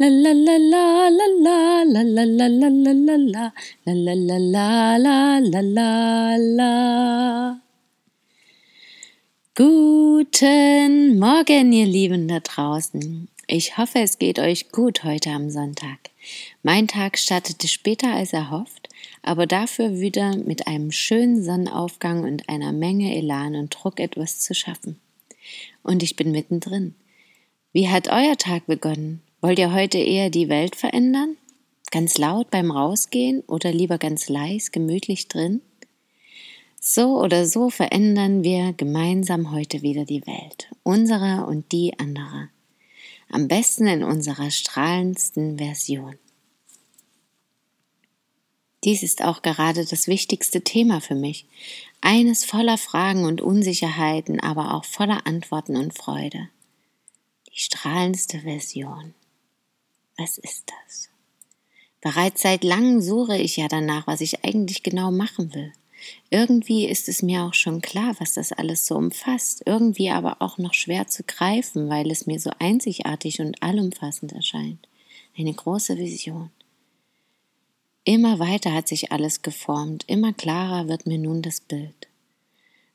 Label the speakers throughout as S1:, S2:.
S1: la Guten Morgen, ihr Lieben da draußen. Ich hoffe, es geht euch gut heute am Sonntag. Mein Tag startete später als erhofft, aber dafür wieder mit einem schönen Sonnenaufgang und einer Menge Elan und Druck etwas zu schaffen. Und ich bin mittendrin. Wie hat euer Tag begonnen? Wollt ihr heute eher die Welt verändern? Ganz laut beim Rausgehen oder lieber ganz leis, gemütlich drin? So oder so verändern wir gemeinsam heute wieder die Welt, unsere und die andere. Am besten in unserer strahlendsten Version. Dies ist auch gerade das wichtigste Thema für mich. Eines voller Fragen und Unsicherheiten, aber auch voller Antworten und Freude. Die strahlendste Version. Was ist das? Bereits seit langem suche ich ja danach, was ich eigentlich genau machen will. Irgendwie ist es mir auch schon klar, was das alles so umfasst, irgendwie aber auch noch schwer zu greifen, weil es mir so einzigartig und allumfassend erscheint. Eine große Vision. Immer weiter hat sich alles geformt, immer klarer wird mir nun das Bild.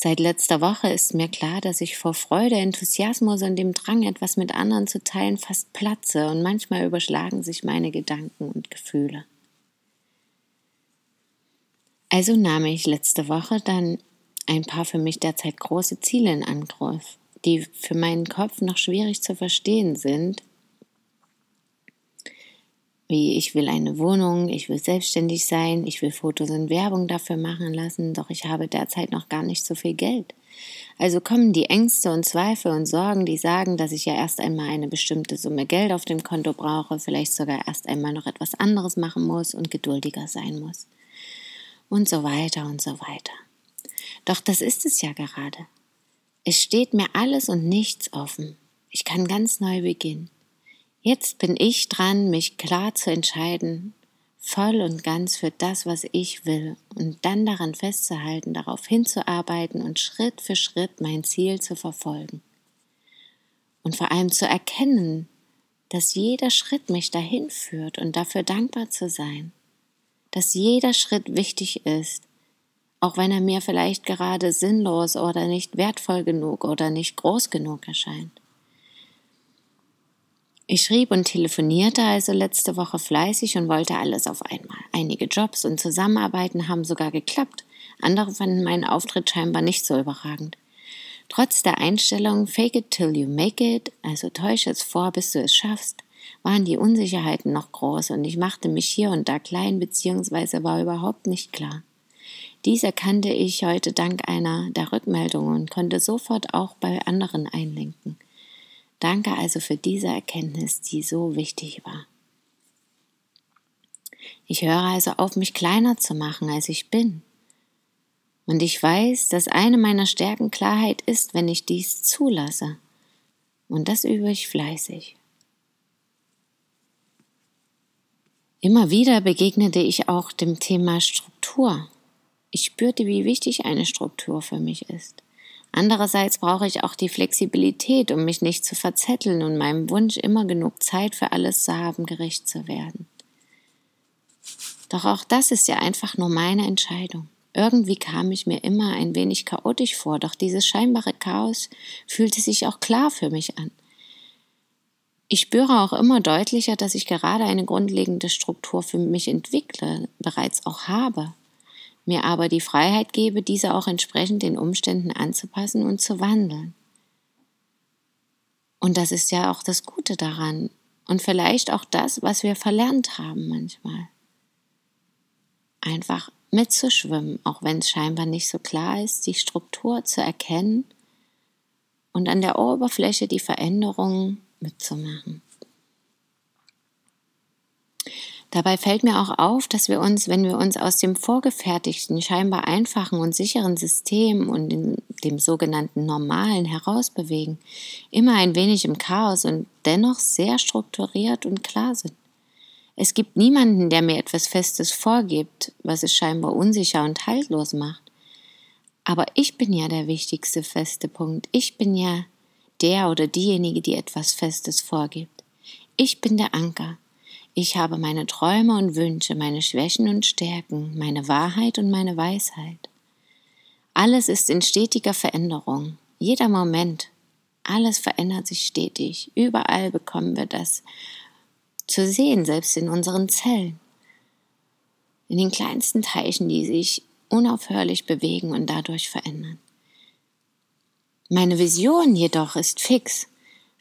S1: Seit letzter Woche ist mir klar, dass ich vor Freude, Enthusiasmus und dem Drang, etwas mit anderen zu teilen, fast platze und manchmal überschlagen sich meine Gedanken und Gefühle. Also nahm ich letzte Woche dann ein paar für mich derzeit große Ziele in Angriff, die für meinen Kopf noch schwierig zu verstehen sind, wie ich will eine Wohnung, ich will selbstständig sein, ich will Fotos und Werbung dafür machen lassen, doch ich habe derzeit noch gar nicht so viel Geld. Also kommen die Ängste und Zweifel und Sorgen, die sagen, dass ich ja erst einmal eine bestimmte Summe Geld auf dem Konto brauche, vielleicht sogar erst einmal noch etwas anderes machen muss und geduldiger sein muss. Und so weiter und so weiter. Doch das ist es ja gerade. Es steht mir alles und nichts offen. Ich kann ganz neu beginnen. Jetzt bin ich dran, mich klar zu entscheiden, voll und ganz für das, was ich will und dann daran festzuhalten, darauf hinzuarbeiten und Schritt für Schritt mein Ziel zu verfolgen. Und vor allem zu erkennen, dass jeder Schritt mich dahin führt und dafür dankbar zu sein, dass jeder Schritt wichtig ist, auch wenn er mir vielleicht gerade sinnlos oder nicht wertvoll genug oder nicht groß genug erscheint. Ich schrieb und telefonierte also letzte Woche fleißig und wollte alles auf einmal. Einige Jobs und Zusammenarbeiten haben sogar geklappt. Andere fanden meinen Auftritt scheinbar nicht so überragend. Trotz der Einstellung Fake it till you make it, also täusche es vor, bis du es schaffst, waren die Unsicherheiten noch groß und ich machte mich hier und da klein bzw. war überhaupt nicht klar. Dies erkannte ich heute dank einer der Rückmeldungen und konnte sofort auch bei anderen einlenken. Danke also für diese Erkenntnis, die so wichtig war. Ich höre also auf, mich kleiner zu machen, als ich bin. Und ich weiß, dass eine meiner Stärken Klarheit ist, wenn ich dies zulasse. Und das übe ich fleißig. Immer wieder begegnete ich auch dem Thema Struktur. Ich spürte, wie wichtig eine Struktur für mich ist. Andererseits brauche ich auch die Flexibilität, um mich nicht zu verzetteln und meinem Wunsch, immer genug Zeit für alles zu haben, gerecht zu werden. Doch auch das ist ja einfach nur meine Entscheidung. Irgendwie kam ich mir immer ein wenig chaotisch vor, doch dieses scheinbare Chaos fühlte sich auch klar für mich an. Ich spüre auch immer deutlicher, dass ich gerade eine grundlegende Struktur für mich entwickle, bereits auch habe mir aber die Freiheit gebe, diese auch entsprechend den Umständen anzupassen und zu wandeln. Und das ist ja auch das Gute daran und vielleicht auch das, was wir verlernt haben manchmal. Einfach mitzuschwimmen, auch wenn es scheinbar nicht so klar ist, die Struktur zu erkennen und an der Oberfläche die Veränderungen mitzumachen. Dabei fällt mir auch auf, dass wir uns, wenn wir uns aus dem vorgefertigten, scheinbar einfachen und sicheren System und in dem sogenannten Normalen herausbewegen, immer ein wenig im Chaos und dennoch sehr strukturiert und klar sind. Es gibt niemanden, der mir etwas Festes vorgibt, was es scheinbar unsicher und haltlos macht. Aber ich bin ja der wichtigste feste Punkt. Ich bin ja der oder diejenige, die etwas Festes vorgibt. Ich bin der Anker. Ich habe meine Träume und Wünsche, meine Schwächen und Stärken, meine Wahrheit und meine Weisheit. Alles ist in stetiger Veränderung. Jeder Moment. Alles verändert sich stetig. Überall bekommen wir das zu sehen, selbst in unseren Zellen. In den kleinsten Teilchen, die sich unaufhörlich bewegen und dadurch verändern. Meine Vision jedoch ist fix.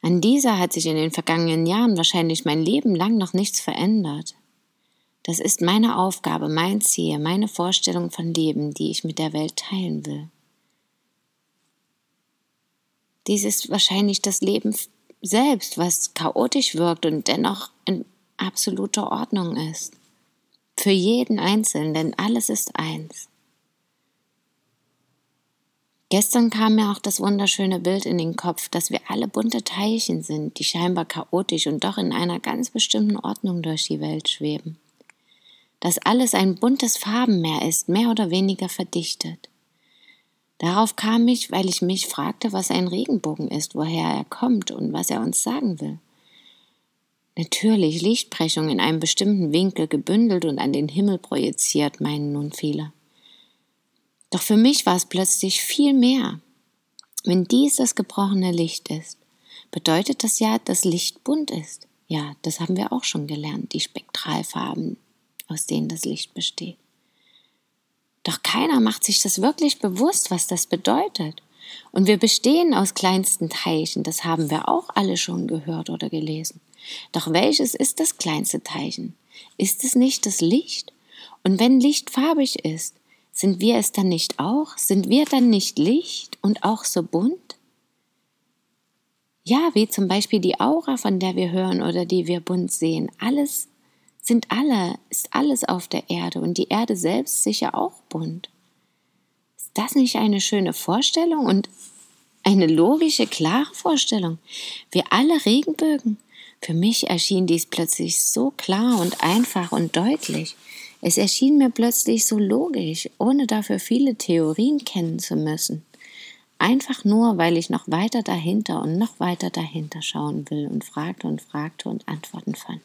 S1: An dieser hat sich in den vergangenen Jahren wahrscheinlich mein Leben lang noch nichts verändert. Das ist meine Aufgabe, mein Ziel, meine Vorstellung von Leben, die ich mit der Welt teilen will. Dies ist wahrscheinlich das Leben selbst, was chaotisch wirkt und dennoch in absoluter Ordnung ist. Für jeden Einzelnen, denn alles ist eins. Gestern kam mir auch das wunderschöne Bild in den Kopf, dass wir alle bunte Teilchen sind, die scheinbar chaotisch und doch in einer ganz bestimmten Ordnung durch die Welt schweben. Dass alles ein buntes Farbenmeer ist, mehr oder weniger verdichtet. Darauf kam ich, weil ich mich fragte, was ein Regenbogen ist, woher er kommt und was er uns sagen will. Natürlich Lichtbrechung in einem bestimmten Winkel gebündelt und an den Himmel projiziert, meinen nun viele. Doch für mich war es plötzlich viel mehr. Wenn dies das gebrochene Licht ist, bedeutet das ja, dass Licht bunt ist. Ja, das haben wir auch schon gelernt, die Spektralfarben, aus denen das Licht besteht. Doch keiner macht sich das wirklich bewusst, was das bedeutet. Und wir bestehen aus kleinsten Teilchen, das haben wir auch alle schon gehört oder gelesen. Doch welches ist das kleinste Teilchen? Ist es nicht das Licht? Und wenn Licht farbig ist, sind wir es dann nicht auch? Sind wir dann nicht Licht und auch so bunt? Ja, wie zum Beispiel die Aura, von der wir hören oder die wir bunt sehen. Alles sind alle, ist alles auf der Erde und die Erde selbst sicher auch bunt. Ist das nicht eine schöne Vorstellung und eine logische, klare Vorstellung? Wir alle Regenbögen. Für mich erschien dies plötzlich so klar und einfach und deutlich. Es erschien mir plötzlich so logisch, ohne dafür viele Theorien kennen zu müssen. Einfach nur, weil ich noch weiter dahinter und noch weiter dahinter schauen will und fragte und fragte und Antworten fand.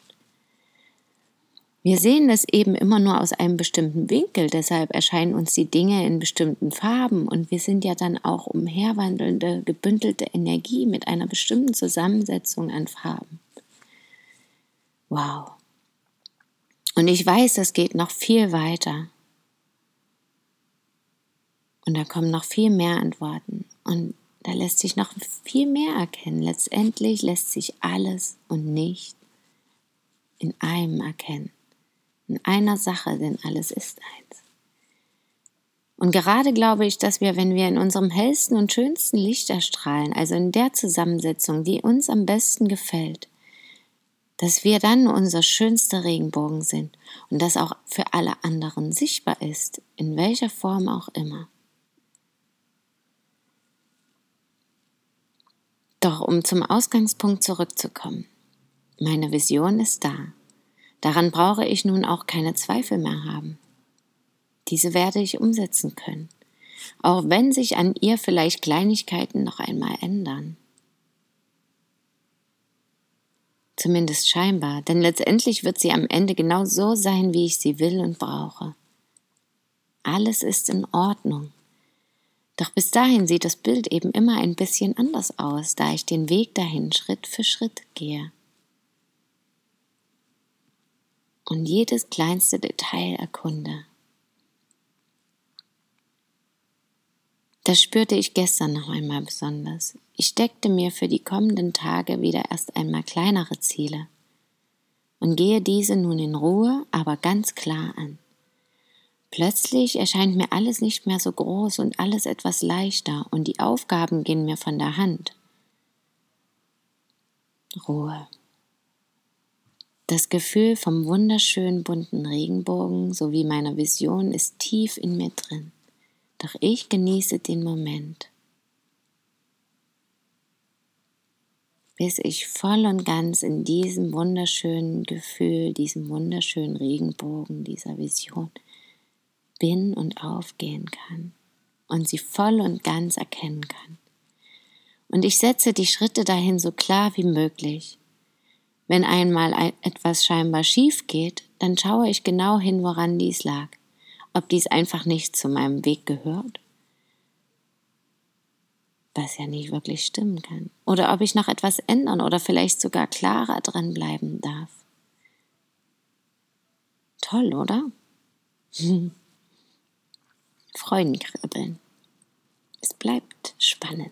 S1: Wir sehen es eben immer nur aus einem bestimmten Winkel, deshalb erscheinen uns die Dinge in bestimmten Farben und wir sind ja dann auch umherwandelnde, gebündelte Energie mit einer bestimmten Zusammensetzung an Farben. Wow. Und ich weiß, es geht noch viel weiter. Und da kommen noch viel mehr Antworten. Und da lässt sich noch viel mehr erkennen. Letztendlich lässt sich alles und nicht in einem erkennen. In einer Sache, denn alles ist eins. Und gerade glaube ich, dass wir, wenn wir in unserem hellsten und schönsten Licht erstrahlen, also in der Zusammensetzung, die uns am besten gefällt, dass wir dann unser schönster Regenbogen sind und das auch für alle anderen sichtbar ist, in welcher Form auch immer. Doch um zum Ausgangspunkt zurückzukommen, meine Vision ist da. Daran brauche ich nun auch keine Zweifel mehr haben. Diese werde ich umsetzen können, auch wenn sich an ihr vielleicht Kleinigkeiten noch einmal ändern. Zumindest scheinbar, denn letztendlich wird sie am Ende genau so sein, wie ich sie will und brauche. Alles ist in Ordnung. Doch bis dahin sieht das Bild eben immer ein bisschen anders aus, da ich den Weg dahin Schritt für Schritt gehe. Und jedes kleinste Detail erkunde. Das spürte ich gestern noch einmal besonders. Ich steckte mir für die kommenden Tage wieder erst einmal kleinere Ziele und gehe diese nun in Ruhe, aber ganz klar an. Plötzlich erscheint mir alles nicht mehr so groß und alles etwas leichter und die Aufgaben gehen mir von der Hand. Ruhe. Das Gefühl vom wunderschönen bunten Regenbogen sowie meiner Vision ist tief in mir drin. Doch ich genieße den Moment, bis ich voll und ganz in diesem wunderschönen Gefühl, diesem wunderschönen Regenbogen, dieser Vision bin und aufgehen kann und sie voll und ganz erkennen kann. Und ich setze die Schritte dahin so klar wie möglich. Wenn einmal etwas scheinbar schief geht, dann schaue ich genau hin, woran dies lag. Ob dies einfach nicht zu meinem Weg gehört, was ja nicht wirklich stimmen kann. Oder ob ich noch etwas ändern oder vielleicht sogar klarer dran bleiben darf. Toll, oder? Freudenkribbeln. Es bleibt spannend.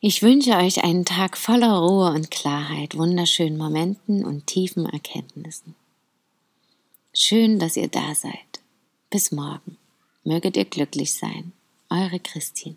S1: Ich wünsche euch einen Tag voller Ruhe und Klarheit, wunderschönen Momenten und tiefen Erkenntnissen. Schön, dass ihr da seid. Bis morgen. Möget ihr glücklich sein. Eure Christine.